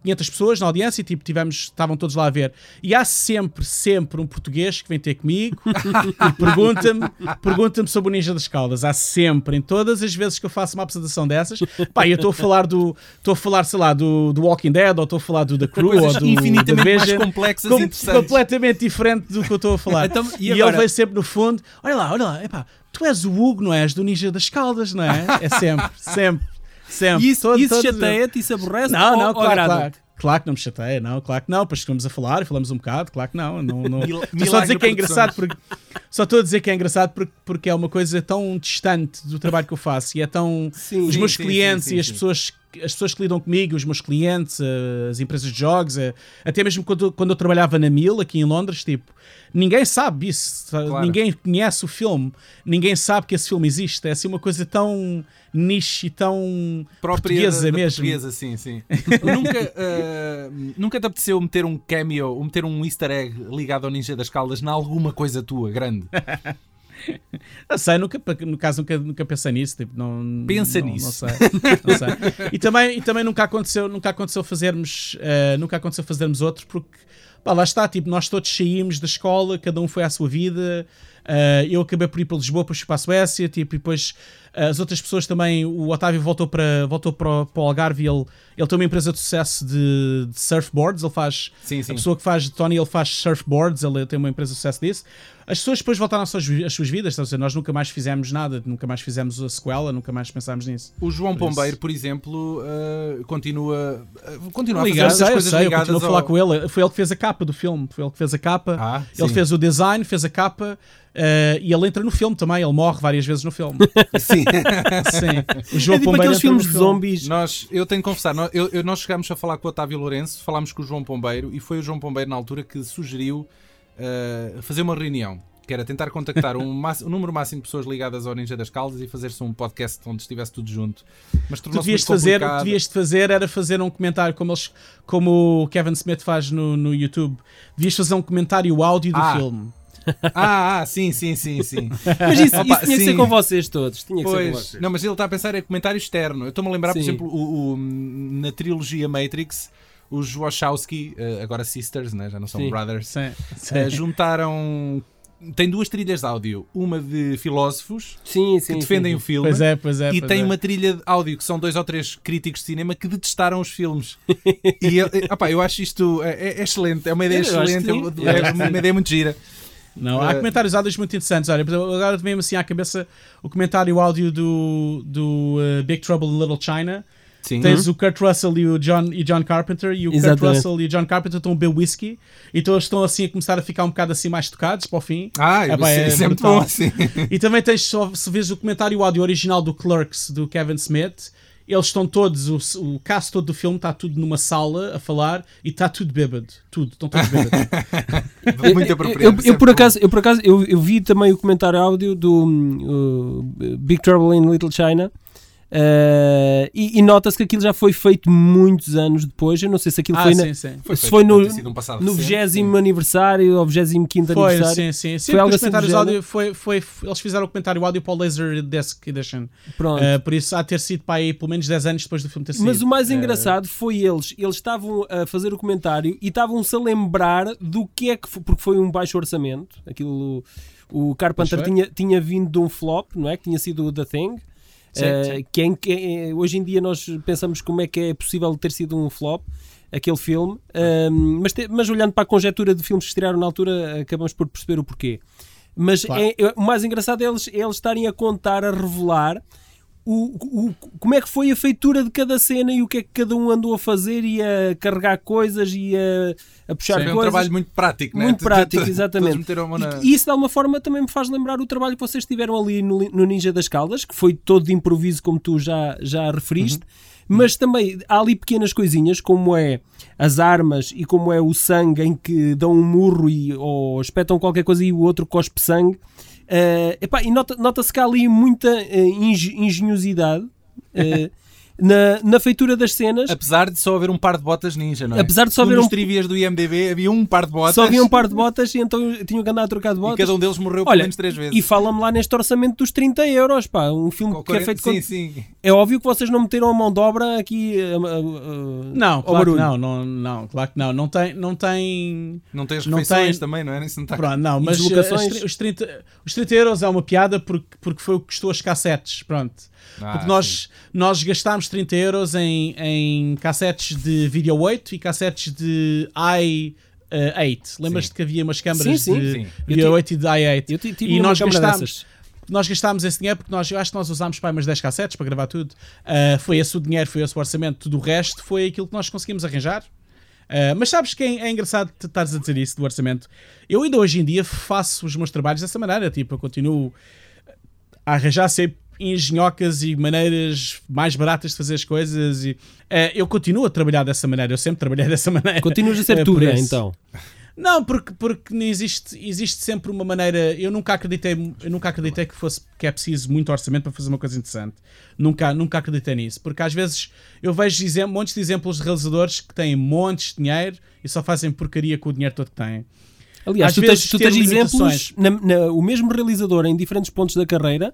500 pessoas na audiência, tipo, tivemos, estavam todos lá a ver. E há sempre, sempre um português que vem ter comigo e pergunta-me pergunta sobre o Ninja das Caldas. Há sempre, em todas as vezes que eu faço uma apresentação dessas, pá, eu estou a falar do, estou a falar, sei lá, do, do Walking Dead, ou estou a falar do The Crew, Coisas ou do infinitamente The mais Vision. complexas Com- e completamente diferente do que eu estou a falar. Então, e e ele vai sempre no fundo, olha lá, olha lá, epá, tu és o Hugo, não és? Do Ninja das Caldas, não é? É sempre, sempre, sempre. E isso, Todo- isso chateia-te, isso aborrece Não, não, ou claro, claro. Claro que não me chateia, não, claro que não, depois estamos a falar e falamos um bocado, claro que não. não, não. Só dizer que é engraçado porque só estou a dizer que é engraçado porque, porque é uma coisa tão distante do trabalho que eu faço e é tão Sim. os meus sim, clientes sim, e as pessoas as pessoas que lidam comigo, os meus clientes, eh, as empresas de jogos, eh, até mesmo quando, quando eu trabalhava na Mil aqui em Londres, tipo, ninguém sabe isso? Claro. ninguém conhece o filme, ninguém sabe que esse filme existe, é assim uma coisa tão niche e tão própria portuguesa da, mesmo. portuguesa, sim, sim. nunca, eh, nunca te apeteceu meter um cameo, ou meter um easter egg ligado ao Ninja das Caldas em alguma coisa tua, grande? Não sei, nunca, no caso nunca, nunca pensei nisso. Tipo, não, Pensa não- nisso. Não sei, não sei. E também, e também nunca aconteceu, nunca aconteceu fazermos, eh, nunca aconteceu fazermos outro porque pá, lá está, tipo, nós todos saímos da escola, cada um foi à sua vida. Eh, eu acabei por ir para Lisboa, depois fui para a Suécia, tipo, e depois eh, as outras pessoas também. O Otávio voltou para, voltou para, o- para o Algarve e ele, ele tem uma empresa de sucesso de, de surfboards. Ele faz Sim, sim. a pessoa que faz Tony, ele faz surfboards, ele tem uma empresa de sucesso disso. As pessoas depois voltaram às suas, às suas vidas, dizer, nós nunca mais fizemos nada, nunca mais fizemos a sequela, nunca mais pensámos nisso. O João Por isso. Pombeiro, por exemplo, eh, continua, eh, continua a fazer eu sei, eu coisas sei, eu ligadas continuo a falar ao... com ele. Foi ele que fez a capa do filme, foi ele que fez a capa. Ah, ele sim. fez o design, fez a capa eh, e ele entra no filme também. Ele morre várias vezes no filme. Sim. Sim. O É João tipo Pombeiro aqueles filmes de filme. zombies. Nós, eu tenho que confessar, nós, eu- eu- nós chegámos a falar com o Otávio Lourenço, falámos com o João Pombeiro e foi o João Pombeiro na altura que sugeriu eh, fazer uma reunião, que era tentar contactar um, máximo- um número máximo de pessoas ligadas ao Ninja das Caldas e fazer-se um podcast onde estivesse tudo junto. Mas Tu tornou-se devias fazer, o que devias de fazer era fazer um comentário como, eles, como o Kevin Smith faz no, no YouTube. Devias fazer um comentário áudio do Ah. filme. Ah, ah, sim, sim, sim, sim. Mas isso, Opa, isso tinha que ser sim. com vocês todos. Tinha que ser com Pois, vocês. não, mas ele está a pensar em comentário externo. Eu estou-me a lembrar, por Sim. exemplo, o, o- na trilogia Matrix, os Wachowski, eh, agora sisters, né, já não são Sim. brothers, Sim, sim. eh, juntaram tem duas trilhas de áudio. Uma de filósofos Sim, sim. que defendem sim, o filme. Pois é, pois é. E pois tem é. uma trilha de áudio que são dois ou três críticos de cinema que detestaram os filmes. e eu, opá, eu acho isto é, é excelente, é uma ideia Eu excelente, sim. é uma ideia muito gira. Não, há Eh, comentários áudios muito interessantes. Olha, agora mesmo assim à cabeça o comentário áudio do, do uh, Big Trouble in Little China. Sim. Tens o Kurt Russell e o John, e John Carpenter e o Kurt Exatamente. Russell e o John Carpenter estão a beber whisky e então eles estão assim a começar a ficar um bocado assim mais tocados para o fim. Ah, É, é isso é muito brutal. bom assim. E também tens, se vês o comentário áudio original do Clerks, do Kevin Smith, eles estão todos, o, o cast todo do filme está tudo numa sala a falar e está tudo bêbado. Tudo, estão todos bêbados. muito Eu, apropriado. eu, eu, sempre por acaso, eu por acaso eu, eu vi também o comentário áudio do uh, Big Trouble in Little China uh, e, e nota-se que aquilo já foi feito muitos anos depois. Eu não sei se aquilo ah, foi, na- sim, sim. Foi se foi no, um no recente, 20 aniversário ou 25 Foi, aniversário. sim, sim. sim Foi algo assim áudio foi, foi, eles fizeram o comentário áudio para o Laserdisc Edition. Pronto. Uh, por isso há de ter sido para aí pelo menos 10 anos depois do filme ter sido. Mas o mais Uh, engraçado foi eles, eles estavam a fazer o comentário e estavam-se a lembrar do que é que foi, porque foi um baixo orçamento. Aquilo, o Carpenter tinha, tinha vindo de um flop, não é? Que tinha sido o The Thing. Sim, eh, sim. Que, é que é- hoje em dia nós pensamos como é que é possível ter sido um flop aquele filme, mas, te- mas olhando para a conjetura de filmes que estrearam na altura, acabamos por perceber o porquê. Mas Claro. é- é- o mais engraçado é eles, é eles estarem a contar, a revelar o, o- como é que foi a feitura de cada cena e o que é que cada um andou a fazer e a carregar coisas e a, a puxar um coisas. trabalho muito prático, né? Muito prático, exatamente. na- E, e isso de alguma forma também me faz lembrar o trabalho que vocês tiveram ali no, no Ninja das Caldas, que foi todo de improviso, como tu já, já referiste. Mas também há ali pequenas coisinhas, como é as armas e como é o sangue em que dão um murro e, ou espetam qualquer coisa e o outro cospe sangue. Eh, epá, e nota- nota-se que há ali muita eh, engen- engenhosidade eh, na, na feitura das cenas. Apesar de só haver um par de botas ninja, não é? Apesar de só haver nos um- trivias do IMDB havia um par de botas Só havia um par de botas e então tinham que andar a trocar de e botas. cada um deles morreu pelo Olha, menos três vezes. E fala-me lá neste orçamento dos 30 euros, pá. Um filme Com que é 40 feito com... Sim, sim. É óbvio que vocês não meteram a mão de obra aqui uh, uh, uh, Não, ao claro não, não, não, claro que não. Não tem. Não tem Não tem as Não refeições tem- também, não é? Nem se não está- Pronto, não, E mas tri- os, 30, os 30 euros é uma piada porque, porque foi o que custou as cassetes. Pronto. Ah, Porque nós, nós gastámos 30 euros em, em cassetes de Video 8 e cassetes de i8. Lembras-te que havia umas câmaras de Sim. Video 8 e de i8? Eu ti- tive e nós gastámos, nós gastámos esse dinheiro porque nós, eu acho que nós usámos para umas 10 cassetes para gravar tudo. Ah, foi esse o dinheiro, foi esse o orçamento. Tudo o resto foi aquilo que nós conseguimos arranjar. Ah, mas sabes que é, é engraçado estares a dizer isso do orçamento. Eu ainda hoje em dia faço os meus trabalhos dessa maneira. Tipo, eu continuo a arranjar sempre engenhocas e maneiras mais baratas de fazer as coisas. E, eh, eu continuo a trabalhar dessa maneira. Eu sempre trabalhei dessa maneira. Continuas a ser Eh, tu, né, então. Não, porque, porque existe, existe sempre uma maneira. Eu nunca acreditei, eu nunca acreditei que, fosse, que é preciso muito orçamento para fazer uma coisa interessante. Nunca, nunca acreditei nisso. Porque às vezes eu vejo exem- montes de exemplos de realizadores que têm montes de dinheiro e só fazem porcaria com o dinheiro todo que têm. Aliás, tu tens, tu tens exemplos, na, na- o mesmo realizador em diferentes pontos da carreira,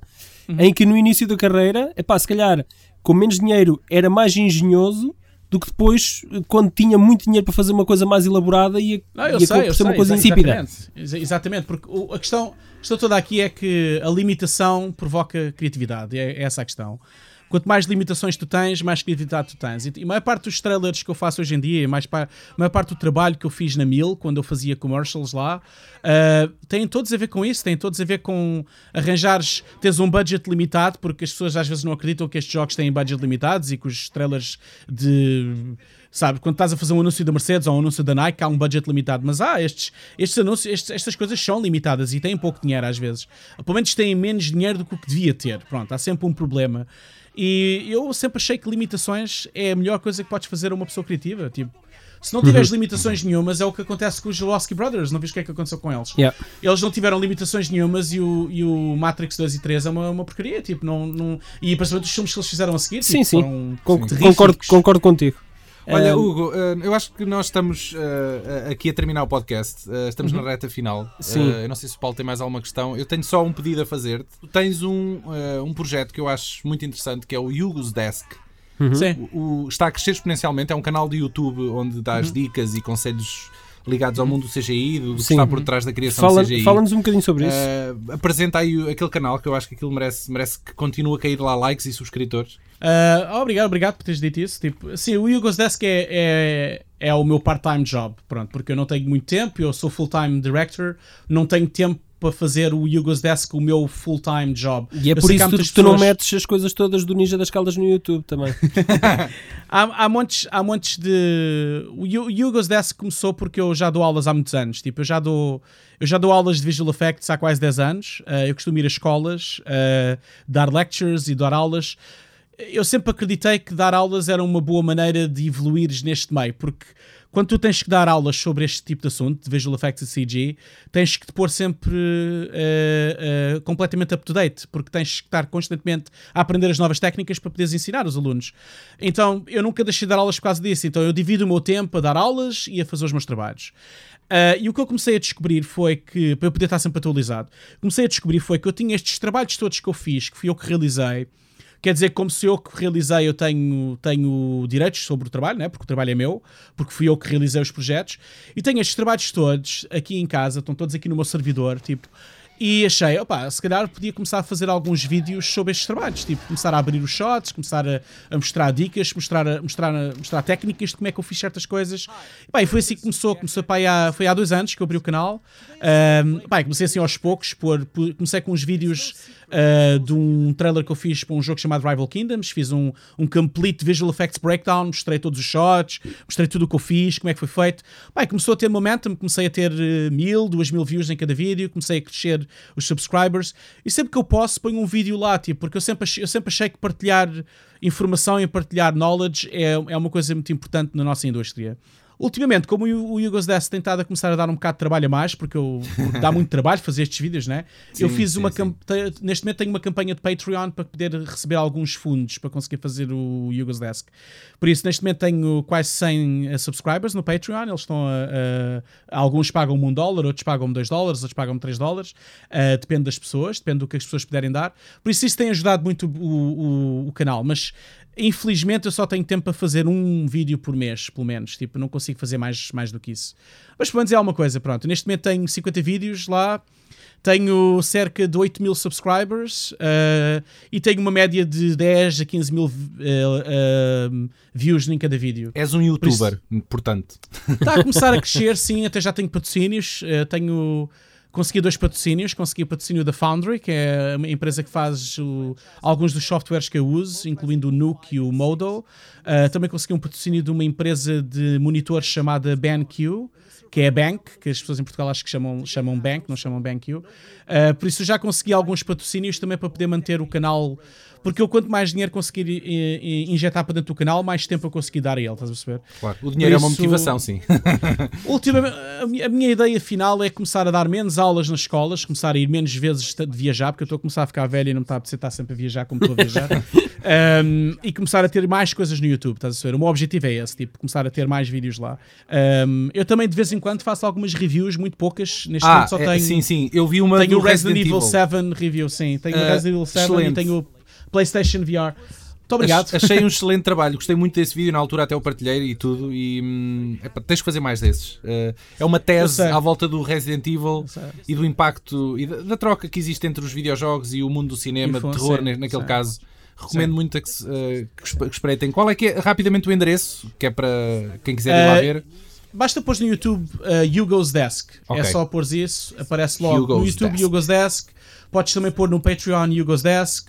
Uhum. em que no início da carreira, epá, se calhar com menos dinheiro era mais engenhoso do que depois, quando tinha muito dinheiro para fazer uma coisa mais elaborada e, Não, eu e sei, eu uma coisa insípida. Exatamente, Exa- exatamente porque o- a questão, a questão toda aqui é que a limitação provoca criatividade. É, é essa a questão. Quanto mais limitações tu tens, mais criatividade tu tens. E, a maior parte dos trailers que eu faço hoje em dia, mais pa- a maior parte do trabalho que eu fiz na Mil, quando eu fazia commercials lá, ah, têm todos a ver com isso, têm todos a ver com arranjares, teres um budget limitado, porque as pessoas às vezes não acreditam que estes jogos têm budget limitados e que os trailers de Sabe, quando estás a fazer um anúncio da Mercedes ou um anúncio da Nike, há um budget limitado. Mas há estes, estes anúncios, estes- estas coisas são limitadas e têm pouco dinheiro às vezes. Pelo menos têm menos dinheiro do que o que devia ter. Pronto, há sempre um problema. E eu sempre achei que limitações é a melhor coisa que podes fazer a uma pessoa criativa. Tipo, se não tiveres limitações nenhumas, é o que acontece com os Jawlowski Brothers. Não viste o que é que aconteceu com eles? Yeah. Eles não tiveram limitações nenhumas e o, e o Matrix 2 e 3 é uma, uma porcaria. Tipo, não, não... E principalmente os filmes que eles fizeram a seguir Sim, tipo, sim. concordo, concordo contigo. Olha, Ah, Hugo, eu acho que nós estamos eh, aqui a terminar o podcast. Eh, estamos na reta final. Uhum. Sim. Eu não sei se o Paulo tem mais alguma questão. Eu tenho só um pedido a fazer. Tu tens um, um projeto que eu acho muito interessante que é o Hugo's Desk. Uhum. Sim. O, o- está a crescer exponencialmente. É um canal de YouTube onde dás dicas e conselhos ligados ao mundo do CGI, do, do que está por trás da criação Fala- do CGI. Fala-nos um bocadinho sobre isso. Uh, apresenta aí aquele canal que eu acho que aquilo merece, merece que continue a cair lá likes e subscritores. Ah, obrigado, obrigado por teres dito isso. Tipo, sim, o Yugos Desk é, é, é o meu part-time job, pronto, porque eu não tenho muito tempo, eu sou full-time director, não tenho tempo para fazer o Yugos Desk o meu full-time job. E é Eu por isso que tu, muitas tu não pessoas- metes as coisas todas do Ninja das Caldas no YouTube também. Há, há, montes, há montes de. O Yu- Yugos Desk começou porque eu já dou aulas há muitos anos. Tipo, eu já dou, eu já dou aulas de Visual Effects há quase 10 anos. Eh, eu costumo ir a escolas, eh, dar lectures e dar aulas. Eu sempre acreditei que dar aulas era uma boa maneira de evoluires neste meio, porque quando tu tens que dar aulas sobre este tipo de assunto, de Visual Effects e CG, tens que te pôr sempre eh, eh, completamente up to date, porque tens que estar constantemente a aprender as novas técnicas para poderes ensinar os alunos. Então eu nunca deixei de dar aulas por causa disso, então eu divido o meu tempo a dar aulas e a fazer os meus trabalhos. Ah, e o que eu comecei a descobrir foi que, para eu poder estar sempre atualizado, comecei a descobrir foi que eu tinha estes trabalhos todos que eu fiz, que fui eu que realizei, Quer dizer, como se eu que realizei, eu tenho, tenho direitos sobre o trabalho, né? porque o trabalho é meu, porque fui eu que realizei os projetos, e tenho estes trabalhos todos aqui em casa, estão todos aqui no meu servidor, tipo, e achei, opa, se calhar podia começar a fazer alguns vídeos sobre estes trabalhos, tipo, começar a abrir os shots, começar a, a mostrar dicas, mostrar, a- mostrar, a- mostrar técnicas de como é que eu fiz certas coisas. E, pá, e foi assim que começou, começou pá, há, foi há dois anos que eu abri o canal. Ahm, pá, comecei assim aos poucos, por, por- comecei com uns vídeos ah, de um trailer que eu fiz para um jogo chamado Rival Kingdoms, fiz um, um complete visual effects breakdown, mostrei todos os shots, mostrei tudo o que eu fiz, como é que foi feito. Pá, começou a ter momentum, comecei a ter eh, mil, duas mil views em cada vídeo, comecei a crescer os subscribers e sempre que eu posso ponho um vídeo lá, tipo, porque eu sempre achei, eu sempre achei que partilhar informação e partilhar knowledge é, é uma coisa muito importante na nossa indústria. Ultimamente, como o Yugos Desk tem estado a começar a dar um bocado de trabalho a mais, porque, eu, porque dá muito trabalho fazer estes vídeos, né? eu Sim, fiz sim, uma sim. neste momento tenho uma campanha de Patreon para poder receber alguns fundos para conseguir fazer o Yugos Desk. Por isso, neste momento tenho quase 100 eh, subscribers no Patreon. Eles estão a, a- alguns pagam-me um dólar, outros pagam-me 2 dólares, outros pagam-me 3 dólares. Eh, depende das pessoas, depende do que as pessoas puderem dar. Por isso, isso tem ajudado muito o, o- o canal. Mas infelizmente eu só tenho tempo para fazer um vídeo por mês, pelo menos. Tipo, não consigo fazer mais, mais do que isso. Mas pelo menos é alguma coisa, pronto. Neste momento tenho 50 vídeos lá. Tenho cerca de 8 mil subscribers eh, e tenho uma média de 10 a 15 mil eh, eh, views em cada vídeo. És um youtuber, portanto. Está a começar a crescer, sim, até já tenho patrocínios. tenho. Consegui dois patrocínios. Consegui o patrocínio da Foundry, que é uma empresa que faz o- alguns dos softwares que eu uso, incluindo o Nuke e o Modo. Eh, também consegui um patrocínio de uma empresa de monitores chamada BenQ, que é a Bank, que as pessoas em Portugal acho que chamam, chamam Bank, não chamam BenQ. Eh, por isso já consegui alguns patrocínios também para poder manter o canal. Porque eu, quanto mais dinheiro conseguir eh, eh, injetar para dentro do canal, mais tempo eu conseguir dar a ele, estás a perceber? Claro. O dinheiro é uma isso- motivação, sim. Ultimamente, a minha, ideia final é começar a dar menos aulas nas escolas, começar a ir menos vezes de viajar, porque eu estou a começar a ficar velho e não me está a apetecer estar sempre a viajar como estou a viajar. Um, e começar a ter mais coisas no YouTube, estás a ver? O meu objetivo é esse, tipo, começar a ter mais vídeos lá. Um, eu também de vez em quando faço algumas reviews, muito poucas. Neste Ah, momento só é, tenho, sim, sim. Eu vi uma tenho o Resident, Resident Evil Evil. 7 review, sim. Tenho o Ah, Resident Evil 7 excelente. e tenho o PlayStation VR. Muito obrigado. Ach- Achei um excelente trabalho, gostei muito desse vídeo, na altura até o partilhei e tudo, e hum, tens que fazer mais desses. Uh, é uma tese à volta do Resident Evil e do impacto e da, da troca que existe entre os videojogos e o mundo do cinema, de terror, na- naquele caso. Recomendo muito a que, se, uh, que espreitem. Qual é que é, rapidamente, o endereço, que é para quem quiser ir lá Uh, ver? Basta pôr no YouTube uh, Hugo's Desk. Ok. É só pôr isso, aparece logo no Hugo's YouTube Desk. Hugo's Desk. Podes também pôr no Patreon Hugo's Desk.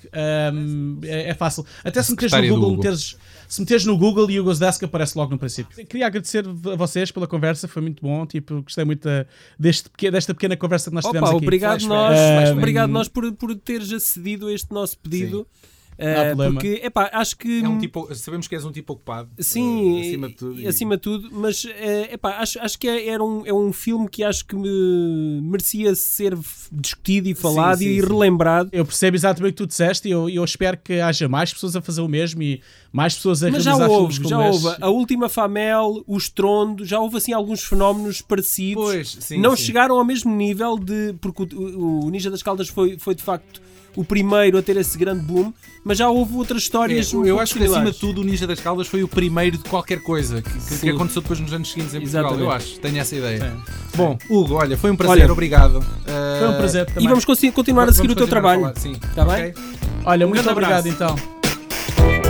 Um, é, é fácil. Até se meteres no Google, Google. meteres, se meteres no Google Hugo's Desk aparece logo no princípio. Queria agradecer a vocês pela conversa, foi muito bom. Tipo, gostei muito da- deste, desta pequena conversa que nós tivemos Opa, aqui. obrigado nós, Flashback. obrigado nós por, por teres acedido a este nosso pedido. Não Eh, problema. porque, epá, acho que. É um tipo, sabemos que és um tipo ocupado. Sim, uh, acima de tudo. e- e- acima de tudo, mas eh, epá, acho, acho que é, era um, é um filme que acho que me merecia ser discutido e falado sim, e sim. relembrado. Eu percebo exatamente o que tu disseste e eu, eu espero que haja mais pessoas a fazer o mesmo e mais pessoas a Mas já realizar houve, filmes já houve. este. A última Famel, o Estrondo, já houve assim alguns fenómenos parecidos. Pois, sim, não sim. chegaram ao mesmo nível de. Porque o, o- o Ninja das Caldas foi, foi de facto o primeiro a ter esse grande boom, mas já houve outras histórias. É, eu acho que acima de tudo o Ninja das Caldas foi o primeiro de qualquer coisa que, que- que aconteceu depois nos anos seguintes em Portugal. Exatamente. Eu acho, tenho essa ideia. É. Bom, Hugo, olha, foi um prazer, Olha, obrigado. Foi um prazer E também. vamos consi- continuar a seguir o teu trabalho. falar, Sim. Tá bem? Ok? Olha, Um muito obrigado abraço. então.